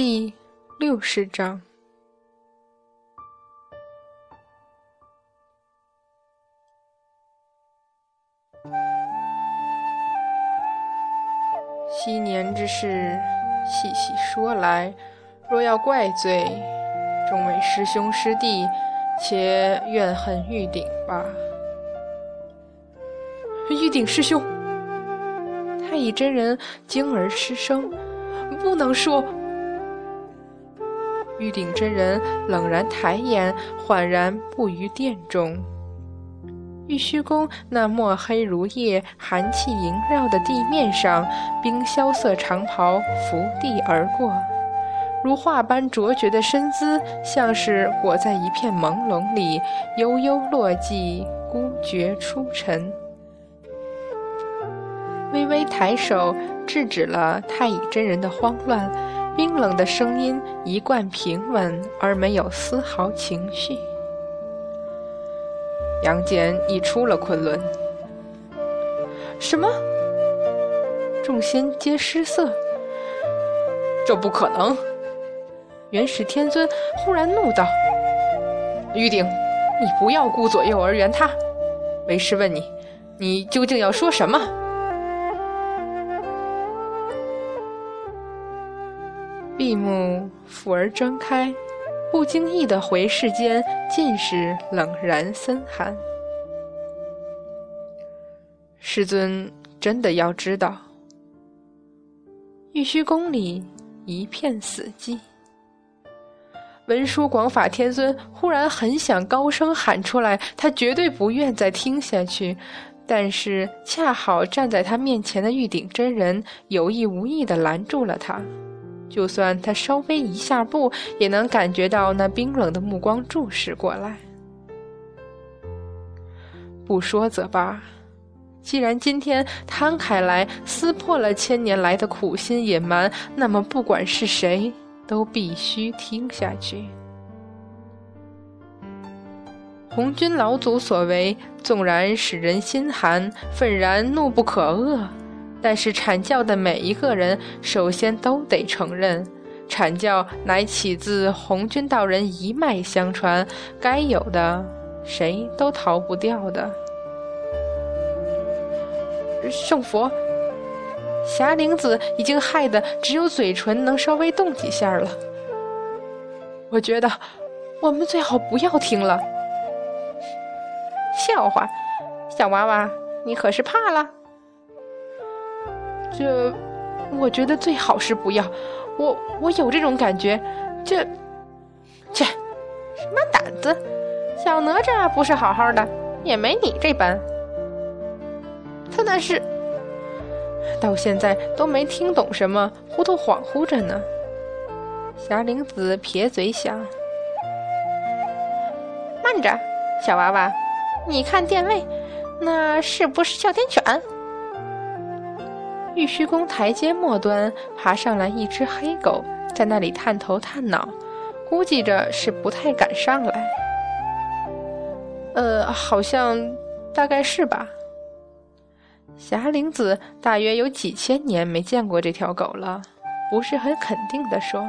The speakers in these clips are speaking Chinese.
第六十章。昔年之事，细细说来，若要怪罪，众位师兄师弟，且怨恨玉鼎吧。玉鼎师兄，太乙真人惊而失声，不能说。玉鼎真人冷然抬眼，缓然步于殿中。玉虚宫那墨黑如夜、寒气萦绕的地面上，冰萧色长袍拂地而过，如画般卓绝的身姿，像是裹在一片朦胧里，悠悠落寂，孤绝出尘。微微抬手制止了太乙真人的慌乱，冰冷的声音一贯平稳，而没有丝毫情绪。杨戬已出了昆仑。什么？众仙皆失色。这不可能！元始天尊忽然怒道：“玉鼎，你不要顾左右而言他。为师问你，你究竟要说什么？”闭目，复而睁开。不经意的回视间，尽是冷然森寒。师尊真的要知道？玉虚宫里一片死寂。文殊广法天尊忽然很想高声喊出来，他绝对不愿再听下去，但是恰好站在他面前的玉鼎真人有意无意的拦住了他。就算他稍微一下步，也能感觉到那冰冷的目光注视过来。不说则罢，既然今天摊开来撕破了千年来的苦心隐瞒，那么不管是谁，都必须听下去。红军老祖所为，纵然使人心寒，愤然怒不可遏。但是阐教的每一个人，首先都得承认，阐教乃起自红军道人一脉相传，该有的谁都逃不掉的。圣佛，霞灵子已经害得只有嘴唇能稍微动几下了。我觉得，我们最好不要听了。笑话，小娃娃，你可是怕了？这，我觉得最好是不要。我我有这种感觉。这，切，什么胆子？小哪吒不是好好的，也没你这般。他那是，到现在都没听懂什么，糊涂恍惚着呢。霞灵子撇嘴想：慢着，小娃娃，你看殿位，那是不是哮天犬？玉虚宫台阶末端爬上来一只黑狗，在那里探头探脑，估计着是不太敢上来。呃，好像，大概是吧。霞灵子大约有几千年没见过这条狗了，不是很肯定的说：“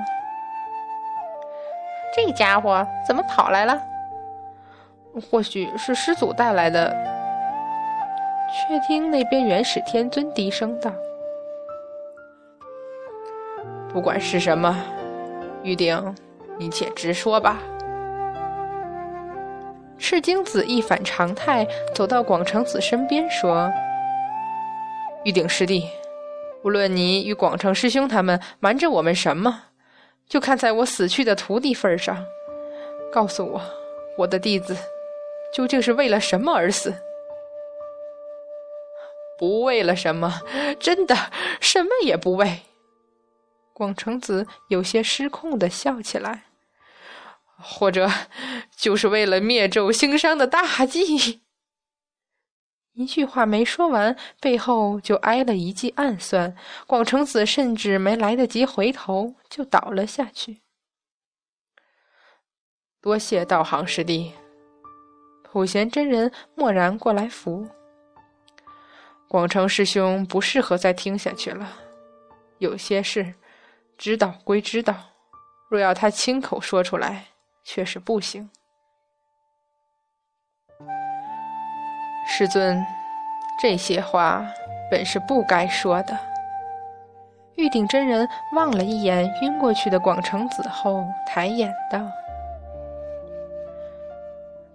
这家伙怎么跑来了？或许是师祖带来的。”却听那边元始天尊低声道。不管是什么，玉鼎，你且直说吧。赤精子一反常态，走到广成子身边说：“玉鼎师弟，无论你与广成师兄他们瞒着我们什么，就看在我死去的徒弟份上，告诉我，我的弟子究竟是为了什么而死？不为了什么，真的什么也不为。”广成子有些失控的笑起来，或者就是为了灭纣兴商的大计。一句话没说完，背后就挨了一记暗算。广成子甚至没来得及回头，就倒了下去。多谢道行师弟，普贤真人蓦然过来扶。广成师兄不适合再听下去了，有些事。知道归知道，若要他亲口说出来，却是不行。师尊，这些话本是不该说的。玉鼎真人望了一眼晕过去的广成子后，抬眼道：“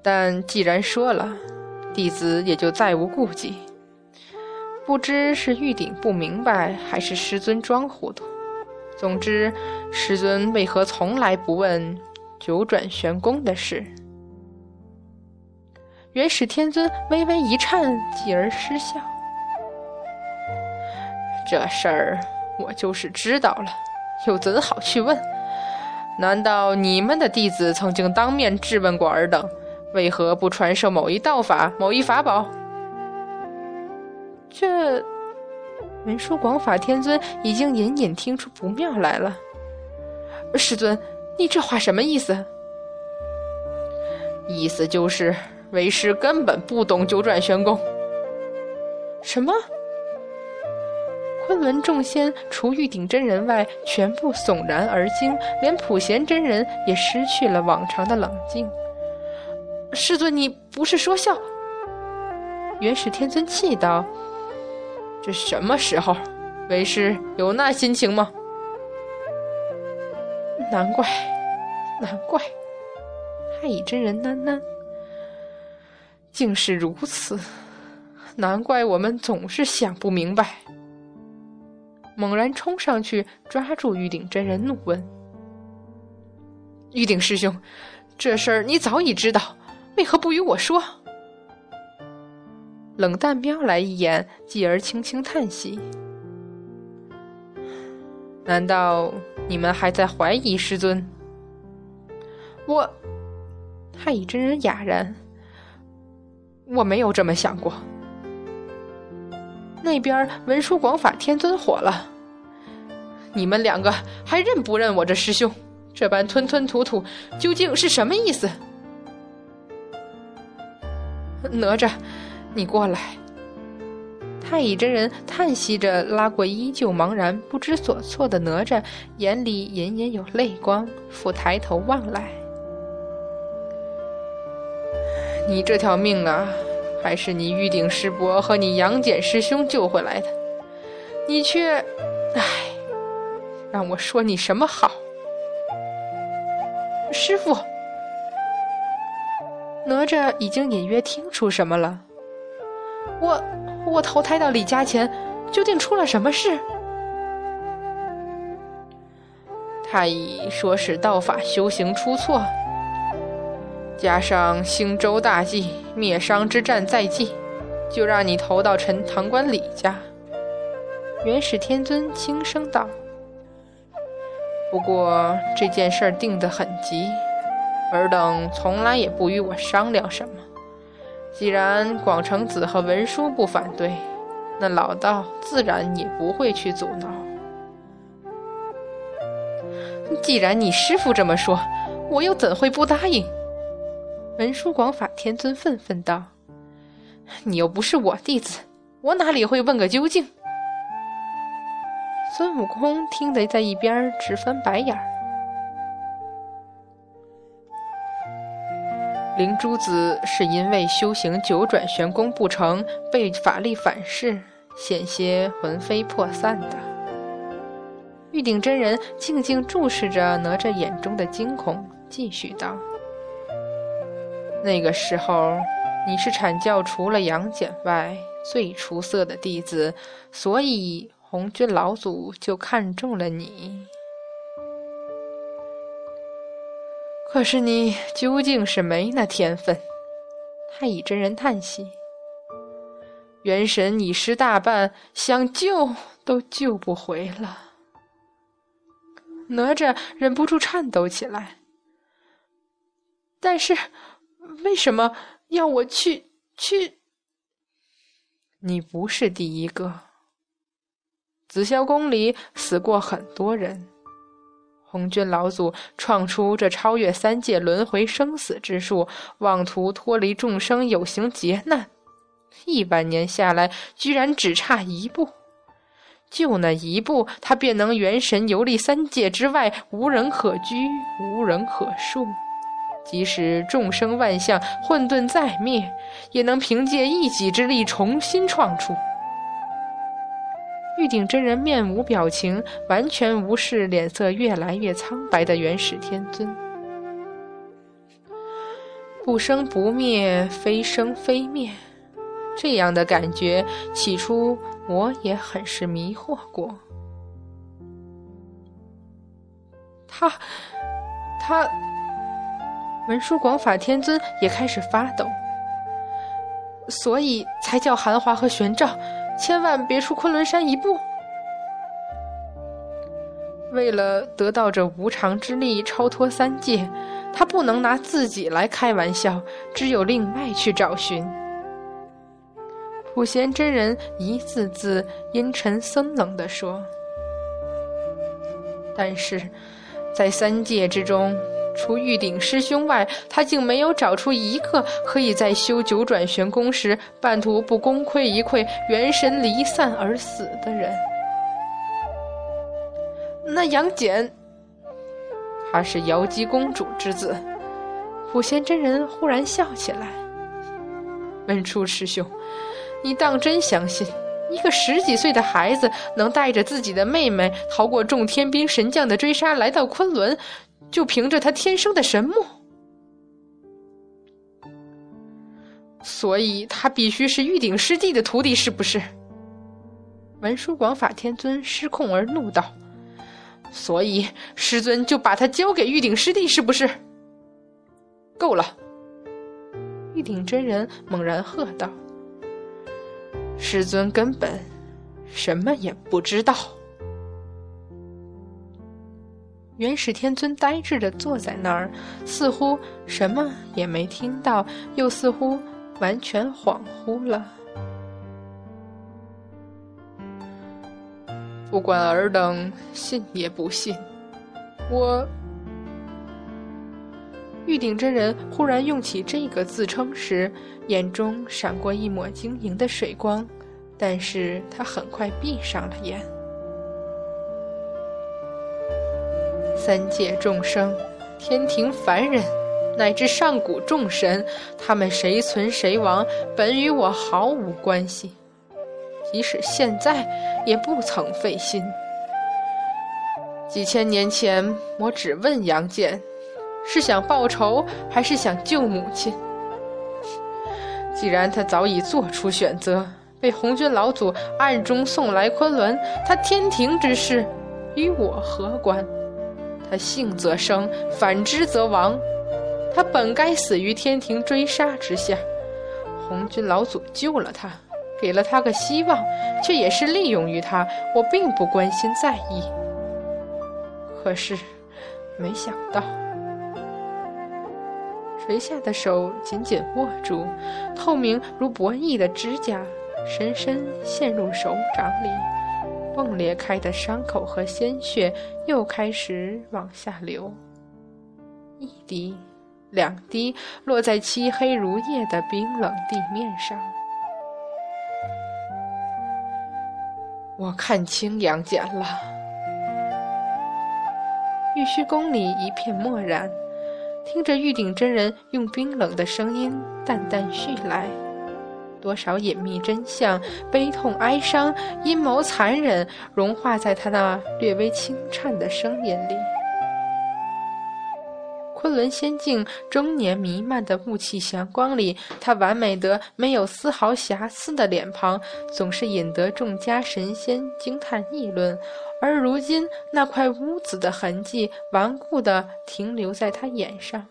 但既然说了，弟子也就再无顾忌。不知是玉鼎不明白，还是师尊装糊涂。总之，师尊为何从来不问九转玄功的事？”元始天尊微微一颤，继而失笑。这事儿我就是知道了，又怎好去问？难道你们的弟子曾经当面质问过尔等，为何不传授某一道法、某一法宝？这文殊广法天尊已经隐隐听出不妙来了。师尊，你这话什么意思？意思就是。为师根本不懂九转玄功。什么？昆仑众仙除玉鼎真人外，全部悚然而惊，连普贤真人也失去了往常的冷静。师尊，你不是说笑？元始天尊气道：“这什么时候？为师有那心情吗？”难怪，难怪。太乙真人喃喃。竟是如此，难怪我们总是想不明白。猛然冲上去抓住玉鼎真人，怒问：“玉鼎师兄，这事儿你早已知道，为何不与我说？”冷淡瞄来一眼，继而轻轻叹息：“难道你们还在怀疑师尊？”我太乙真人哑然。我没有这么想过。那边文殊广法天尊火了，你们两个还认不认我这师兄？这般吞吞吐吐，究竟是什么意思？哪吒，你过来。太乙真人叹息着，拉过依旧茫然不知所措的哪吒，眼里隐隐有泪光，复抬头望来。你这条命啊，还是你玉鼎师伯和你杨戬师兄救回来的，你却……唉，让我说你什么好？师傅，哪吒已经隐约听出什么了。我我投胎到李家前，究竟出了什么事？太乙说是道法修行出错。加上兴周大计灭商之战在即，就让你投到陈塘关李家。元始天尊轻声道：“不过这件事定得很急，尔等从来也不与我商量什么。既然广成子和文殊不反对，那老道自然也不会去阻挠。既然你师父这么说，我又怎会不答应？”文殊广法天尊愤愤道：“你又不是我弟子，我哪里会问个究竟？”孙悟空听得在一边直翻白眼儿。灵珠子是因为修行九转玄功不成，被法力反噬，险些魂飞魄散的。玉鼎真人静静注视着哪吒眼中的惊恐，继续道。那个时候，你是阐教除了杨戬外最出色的弟子，所以红军老祖就看中了你。可是你究竟是没那天分。太乙真人叹息：“元神已失大半，想救都救不回了。”哪吒忍不住颤抖起来。但是。为什么要我去去？你不是第一个。紫霄宫里死过很多人，红军老祖创出这超越三界轮回生死之术，妄图脱离众生有形劫难，一万年下来，居然只差一步，就那一步，他便能元神游历三界之外，无人可居，无人可恕。即使众生万象混沌再灭，也能凭借一己之力重新创出。玉鼎真人面无表情，完全无视脸色越来越苍白的元始天尊。不生不灭，非生非灭，这样的感觉，起初我也很是迷惑过。他，他，文殊广法天尊也开始发抖，所以才叫韩华和玄奘。千万别出昆仑山一步！为了得到这无常之力，超脱三界，他不能拿自己来开玩笑，只有另外去找寻。普贤真人一字字阴沉森冷地说：“但是，在三界之中。”除玉鼎师兄外，他竟没有找出一个可以在修九转玄功时半途不功亏一篑、元神离散而死的人。那杨戬，他是瑶姬公主之子。普贤真人忽然笑起来：“文殊师兄，你当真相信一个十几岁的孩子能带着自己的妹妹逃过众天兵神将的追杀，来到昆仑？”就凭着他天生的神目，所以他必须是玉鼎师弟的徒弟，是不是？文殊广法天尊失控而怒道：“所以师尊就把他交给玉鼎师弟，是不是？”够了！玉鼎真人猛然喝道：“师尊根本什么也不知道。”元始天尊呆滞的坐在那儿，似乎什么也没听到，又似乎完全恍惚了。不管尔等信也不信，我玉鼎真人忽然用起这个自称时，眼中闪过一抹晶莹的水光，但是他很快闭上了眼。三界众生，天庭凡人，乃至上古众神，他们谁存谁亡，本与我毫无关系。即使现在，也不曾费心。几千年前，我只问杨戬，是想报仇，还是想救母亲？既然他早已做出选择，被红军老祖暗中送来昆仑，他天庭之事，与我何关？他幸则生，反之则亡。他本该死于天庭追杀之下，红军老祖救了他，给了他个希望，却也是利用于他。我并不关心在意。可是，没想到，垂下的手紧紧握住，透明如薄翼的指甲，深深陷入手掌里。迸裂开的伤口和鲜血又开始往下流，一滴、两滴落在漆黑如夜的冰冷地面上。我看清杨戬了。玉虚宫里一片漠然，听着玉鼎真人用冰冷的声音淡淡叙来。多少隐秘真相、悲痛哀伤、阴谋残忍，融化在他那略微轻颤的声音里。昆仑仙境终年弥漫的雾气祥光里，他完美得没有丝毫瑕疵的脸庞，总是引得众家神仙惊叹议论。而如今，那块污渍的痕迹顽固地停留在他眼上。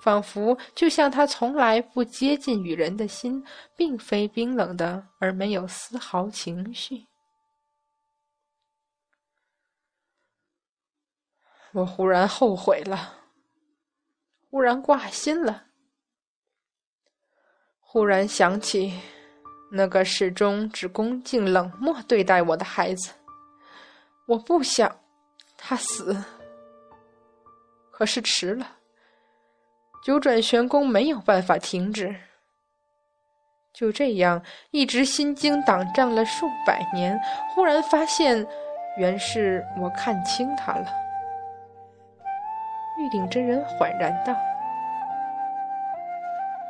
仿佛就像他从来不接近与人的心，并非冰冷的，而没有丝毫情绪。我忽然后悔了，忽然挂心了，忽然想起那个始终只恭敬冷漠对待我的孩子。我不想他死，可是迟了。九转玄功没有办法停止，就这样一直心惊胆战了数百年，忽然发现，原是我看清他了。玉鼎真人缓然道：“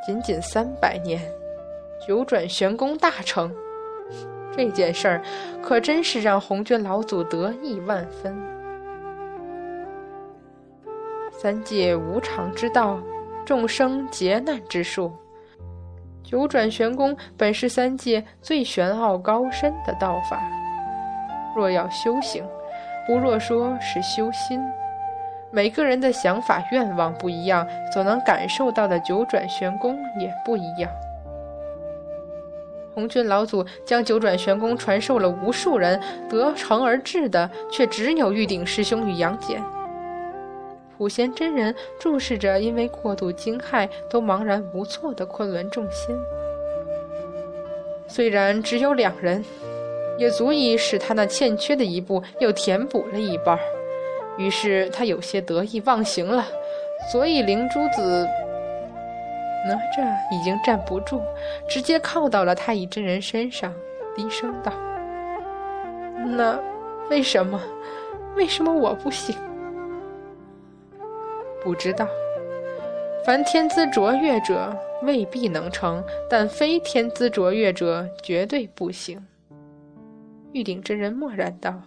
仅仅三百年，九转玄功大成，这件事儿可真是让红军老祖得意万分。三界无常之道，众生劫难之术。”九转玄功本是三界最玄奥高深的道法，若要修行，不若说是修心。每个人的想法愿望不一样，所能感受到的九转玄功也不一样。红军老祖将九转玄功传授了无数人，得成而至的却只有玉鼎师兄与杨戬。普贤真人注视着因为过度惊骇都茫然无措的昆仑众仙，虽然只有两人，也足以使他那欠缺的一步又填补了一半。于是他有些得意忘形了，所以灵珠子哪吒已经站不住，直接靠到了太乙真人身上，低声道：“那为什么？为什么我不行？”不知道，凡天资卓越者未必能成，但非天资卓越者绝对不行。玉鼎真人默然道：“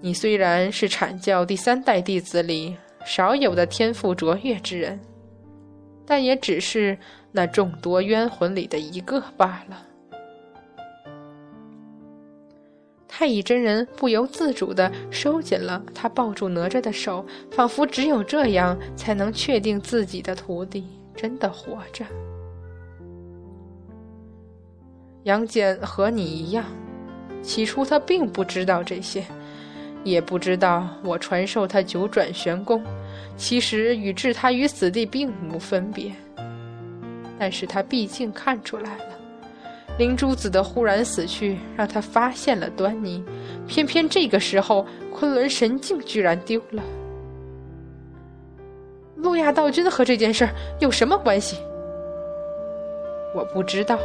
你虽然是阐教第三代弟子里少有的天赋卓越之人，但也只是那众多冤魂里的一个罢了。”太乙真人不由自主地收紧了他抱住哪吒的手，仿佛只有这样才能确定自己的徒弟真的活着。杨戬和你一样，起初他并不知道这些，也不知道我传授他九转玄功，其实与置他于死地并无分别。但是他毕竟看出来了。灵珠子的忽然死去，让他发现了端倪。偏偏这个时候，昆仑神境居然丢了。路亚道君和这件事有什么关系？我不知道。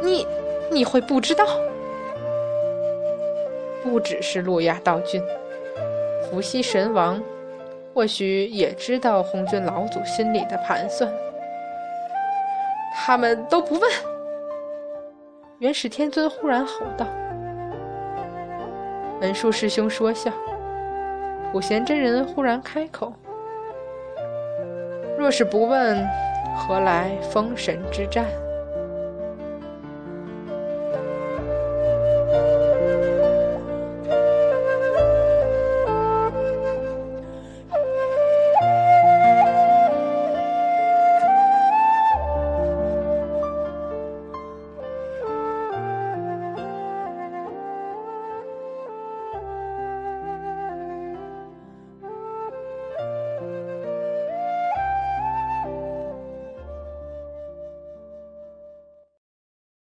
你，你会不知道？不只是路亚道君，伏羲神王，或许也知道红军老祖心里的盘算。他们都不问。元始天尊忽然吼道：“文殊师兄说笑。”普贤真人忽然开口：“若是不问，何来封神之战？”